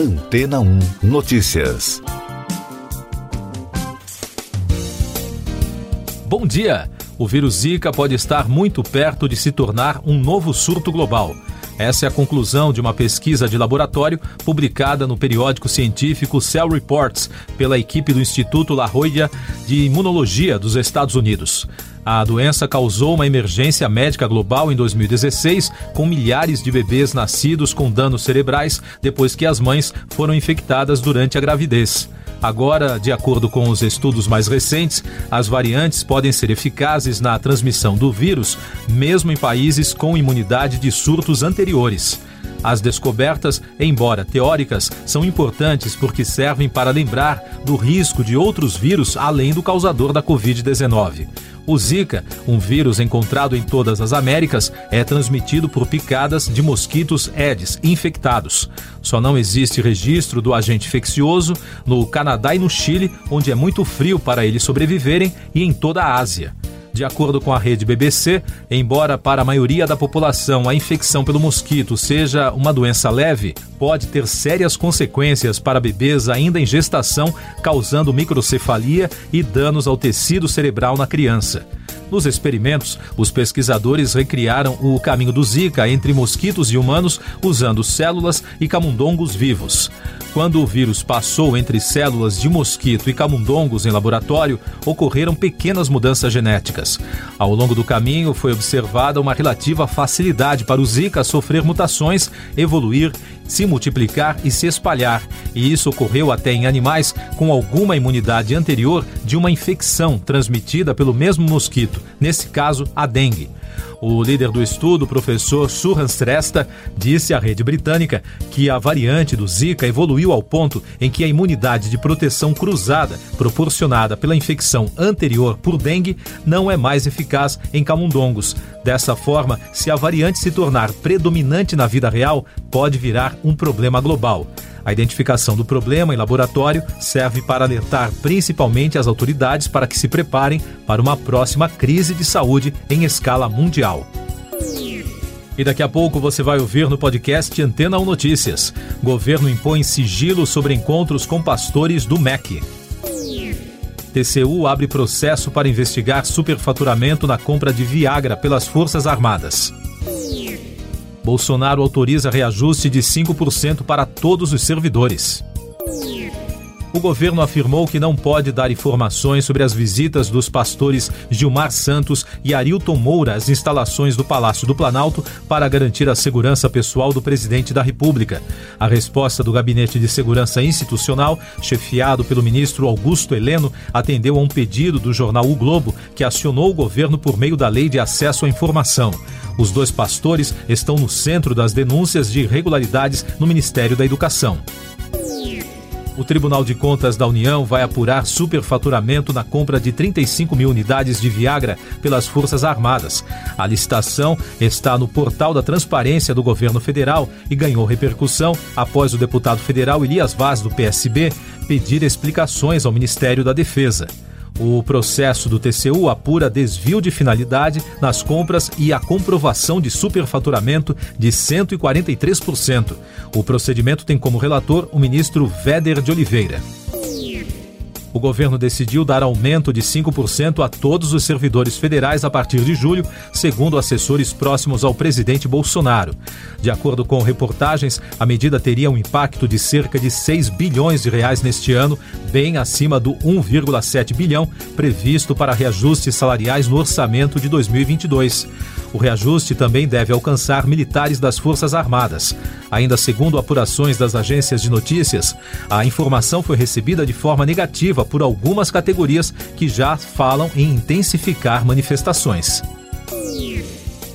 Antena 1 Notícias. Bom dia! O vírus Zika pode estar muito perto de se tornar um novo surto global. Essa é a conclusão de uma pesquisa de laboratório publicada no periódico científico Cell Reports pela equipe do Instituto La Jolla de Imunologia dos Estados Unidos. A doença causou uma emergência médica global em 2016, com milhares de bebês nascidos com danos cerebrais depois que as mães foram infectadas durante a gravidez. Agora, de acordo com os estudos mais recentes, as variantes podem ser eficazes na transmissão do vírus, mesmo em países com imunidade de surtos anteriores. As descobertas, embora teóricas, são importantes porque servem para lembrar do risco de outros vírus além do causador da Covid-19. O Zika, um vírus encontrado em todas as Américas, é transmitido por picadas de mosquitos Aedes infectados. Só não existe registro do agente infeccioso no Canadá e no Chile, onde é muito frio para eles sobreviverem, e em toda a Ásia. De acordo com a rede BBC, embora para a maioria da população a infecção pelo mosquito seja uma doença leve, pode ter sérias consequências para bebês ainda em gestação, causando microcefalia e danos ao tecido cerebral na criança. Nos experimentos, os pesquisadores recriaram o caminho do Zika entre mosquitos e humanos usando células e camundongos vivos. Quando o vírus passou entre células de mosquito e camundongos em laboratório, ocorreram pequenas mudanças genéticas. Ao longo do caminho, foi observada uma relativa facilidade para o Zika sofrer mutações, evoluir, se multiplicar e se espalhar, e isso ocorreu até em animais com alguma imunidade anterior de uma infecção transmitida pelo mesmo mosquito, nesse caso, a dengue. O líder do estudo, professor Surhan Sresta, disse à rede britânica que a variante do Zika evoluiu ao ponto em que a imunidade de proteção cruzada proporcionada pela infecção anterior por dengue não é mais eficaz em camundongos. Dessa forma, se a variante se tornar predominante na vida real, pode virar um problema global. A identificação do problema em laboratório serve para alertar principalmente as autoridades para que se preparem para uma próxima crise de saúde em escala mundial. E daqui a pouco você vai ouvir no podcast Antena 1 Notícias. Governo impõe sigilo sobre encontros com pastores do MEC. TCU abre processo para investigar superfaturamento na compra de Viagra pelas Forças Armadas. Bolsonaro autoriza reajuste de 5% para todos os servidores. O governo afirmou que não pode dar informações sobre as visitas dos pastores Gilmar Santos e Arilton Moura às instalações do Palácio do Planalto para garantir a segurança pessoal do presidente da República. A resposta do Gabinete de Segurança Institucional, chefiado pelo ministro Augusto Heleno, atendeu a um pedido do jornal O Globo, que acionou o governo por meio da Lei de Acesso à Informação. Os dois pastores estão no centro das denúncias de irregularidades no Ministério da Educação. O Tribunal de Contas da União vai apurar superfaturamento na compra de 35 mil unidades de Viagra pelas Forças Armadas. A licitação está no portal da transparência do governo federal e ganhou repercussão após o deputado federal Elias Vaz, do PSB, pedir explicações ao Ministério da Defesa. O processo do TCU apura desvio de finalidade nas compras e a comprovação de superfaturamento de 143%. O procedimento tem como relator o ministro Véder de Oliveira o governo decidiu dar aumento de 5% a todos os servidores federais a partir de julho, segundo assessores próximos ao presidente Bolsonaro. De acordo com reportagens, a medida teria um impacto de cerca de 6 bilhões de reais neste ano, bem acima do 1,7 bilhão previsto para reajustes salariais no orçamento de 2022. O reajuste também deve alcançar militares das Forças Armadas. Ainda segundo apurações das agências de notícias, a informação foi recebida de forma negativa por algumas categorias que já falam em intensificar manifestações.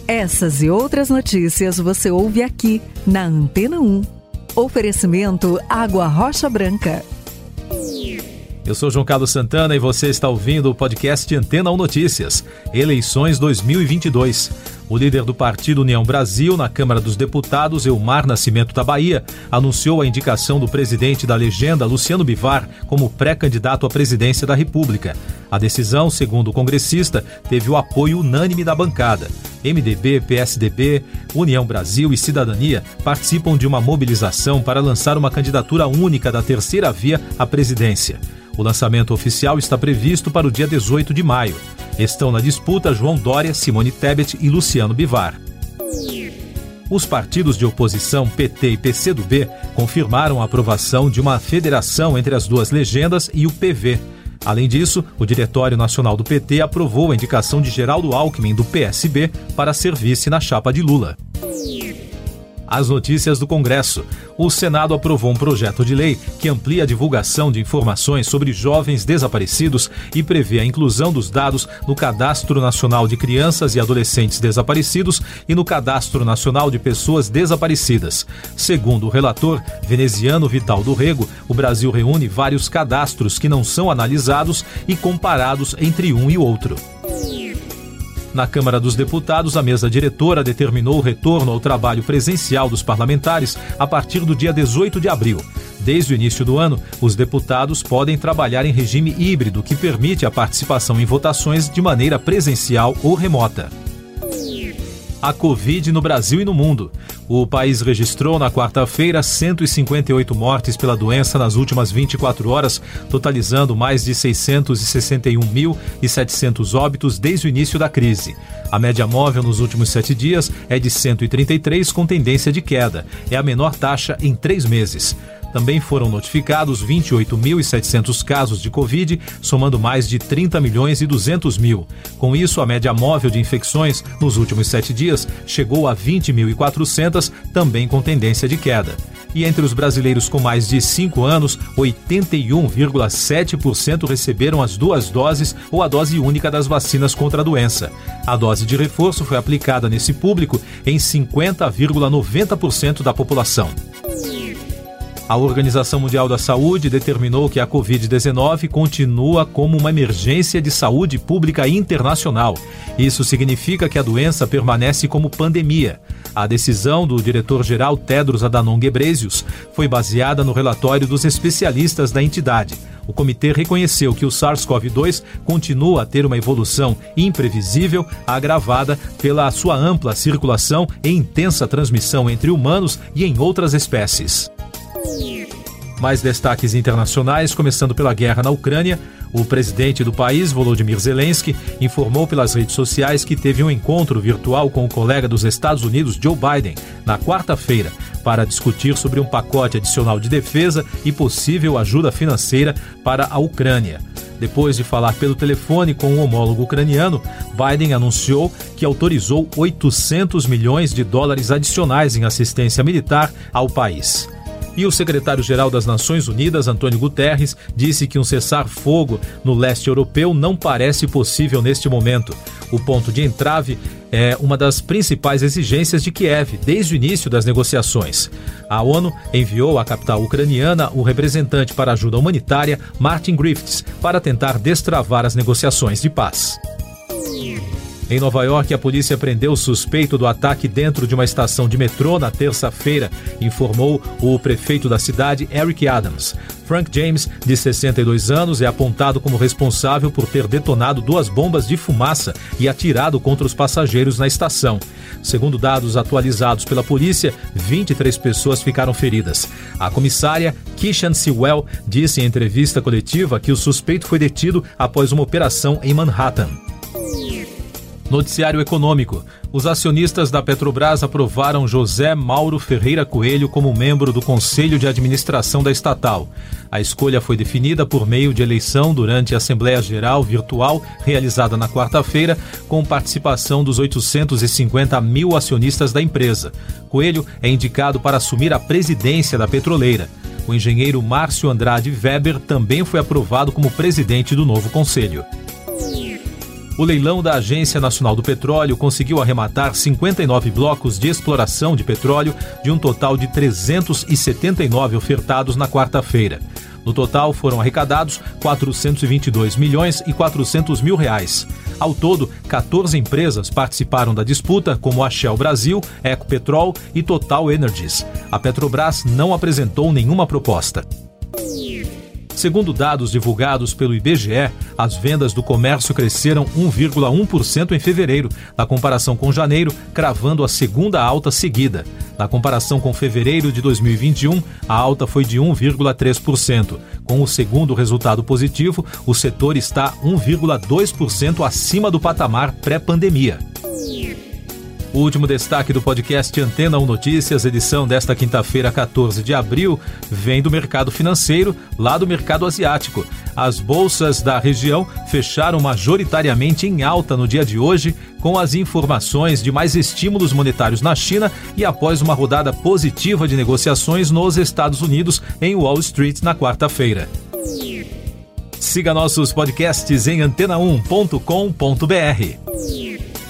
Essas e outras notícias você ouve aqui na Antena 1. Oferecimento Água Rocha Branca. Eu sou João Carlos Santana e você está ouvindo o podcast Antena 1 Notícias, Eleições 2022. O líder do partido União Brasil na Câmara dos Deputados, Elmar Nascimento da Bahia, anunciou a indicação do presidente da legenda, Luciano Bivar, como pré-candidato à presidência da República. A decisão, segundo o congressista, teve o apoio unânime da bancada. MDB, PSDB, União Brasil e Cidadania participam de uma mobilização para lançar uma candidatura única da terceira via à presidência. O lançamento oficial está previsto para o dia 18 de maio. Estão na disputa João Dória, Simone Tebet e Luciano Bivar. Os partidos de oposição PT e PCdoB confirmaram a aprovação de uma federação entre as duas legendas e o PV. Além disso, o Diretório Nacional do PT aprovou a indicação de Geraldo Alckmin do PSB para ser vice na chapa de Lula. As notícias do Congresso. O Senado aprovou um projeto de lei que amplia a divulgação de informações sobre jovens desaparecidos e prevê a inclusão dos dados no Cadastro Nacional de Crianças e Adolescentes Desaparecidos e no Cadastro Nacional de Pessoas Desaparecidas. Segundo o relator veneziano Vital do Rego, o Brasil reúne vários cadastros que não são analisados e comparados entre um e outro. Na Câmara dos Deputados, a mesa diretora determinou o retorno ao trabalho presencial dos parlamentares a partir do dia 18 de abril. Desde o início do ano, os deputados podem trabalhar em regime híbrido, que permite a participação em votações de maneira presencial ou remota a Covid no Brasil e no mundo. O país registrou na quarta-feira 158 mortes pela doença nas últimas 24 horas, totalizando mais de 661.700 óbitos desde o início da crise. A média móvel nos últimos sete dias é de 133, com tendência de queda. É a menor taxa em três meses. Também foram notificados 28.700 casos de Covid, somando mais de 30 milhões e 200 mil. Com isso, a média móvel de infecções nos últimos sete dias chegou a 20.400, também com tendência de queda. E entre os brasileiros com mais de 5 anos, 81,7% receberam as duas doses ou a dose única das vacinas contra a doença. A dose de reforço foi aplicada nesse público em 50,90% da população. A Organização Mundial da Saúde determinou que a Covid-19 continua como uma emergência de saúde pública internacional. Isso significa que a doença permanece como pandemia. A decisão do diretor-geral Tedros Adhanom Ghebreyesus foi baseada no relatório dos especialistas da entidade. O comitê reconheceu que o SARS-CoV-2 continua a ter uma evolução imprevisível, agravada pela sua ampla circulação e intensa transmissão entre humanos e em outras espécies. Mais destaques internacionais, começando pela guerra na Ucrânia. O presidente do país, Volodymyr Zelensky, informou pelas redes sociais que teve um encontro virtual com o colega dos Estados Unidos, Joe Biden, na quarta-feira, para discutir sobre um pacote adicional de defesa e possível ajuda financeira para a Ucrânia. Depois de falar pelo telefone com um homólogo ucraniano, Biden anunciou que autorizou 800 milhões de dólares adicionais em assistência militar ao país. E o secretário-geral das Nações Unidas, Antônio Guterres, disse que um cessar-fogo no leste europeu não parece possível neste momento. O ponto de entrave é uma das principais exigências de Kiev desde o início das negociações. A ONU enviou à capital ucraniana o representante para ajuda humanitária, Martin Griffiths, para tentar destravar as negociações de paz. Em Nova York, a polícia prendeu o suspeito do ataque dentro de uma estação de metrô na terça-feira, informou o prefeito da cidade, Eric Adams. Frank James, de 62 anos, é apontado como responsável por ter detonado duas bombas de fumaça e atirado contra os passageiros na estação. Segundo dados atualizados pela polícia, 23 pessoas ficaram feridas. A comissária Kishan Sewell disse em entrevista coletiva que o suspeito foi detido após uma operação em Manhattan. Noticiário Econômico. Os acionistas da Petrobras aprovaram José Mauro Ferreira Coelho como membro do Conselho de Administração da estatal. A escolha foi definida por meio de eleição durante a Assembleia Geral Virtual realizada na quarta-feira, com participação dos 850 mil acionistas da empresa. Coelho é indicado para assumir a presidência da petroleira. O engenheiro Márcio Andrade Weber também foi aprovado como presidente do novo conselho. O leilão da Agência Nacional do Petróleo conseguiu arrematar 59 blocos de exploração de petróleo, de um total de 379 ofertados na quarta-feira. No total foram arrecadados 422 milhões e 400 mil reais. Ao todo, 14 empresas participaram da disputa, como a Shell Brasil, Ecopetrol e Total Energies. A Petrobras não apresentou nenhuma proposta. Segundo dados divulgados pelo IBGE, as vendas do comércio cresceram 1,1% em fevereiro, na comparação com janeiro, cravando a segunda alta seguida. Na comparação com fevereiro de 2021, a alta foi de 1,3%. Com o segundo resultado positivo, o setor está 1,2% acima do patamar pré-pandemia. O último destaque do podcast Antena 1 Notícias, edição desta quinta-feira, 14 de abril, vem do mercado financeiro, lá do mercado asiático. As bolsas da região fecharam majoritariamente em alta no dia de hoje, com as informações de mais estímulos monetários na China e após uma rodada positiva de negociações nos Estados Unidos em Wall Street na quarta-feira. Siga nossos podcasts em antena1.com.br.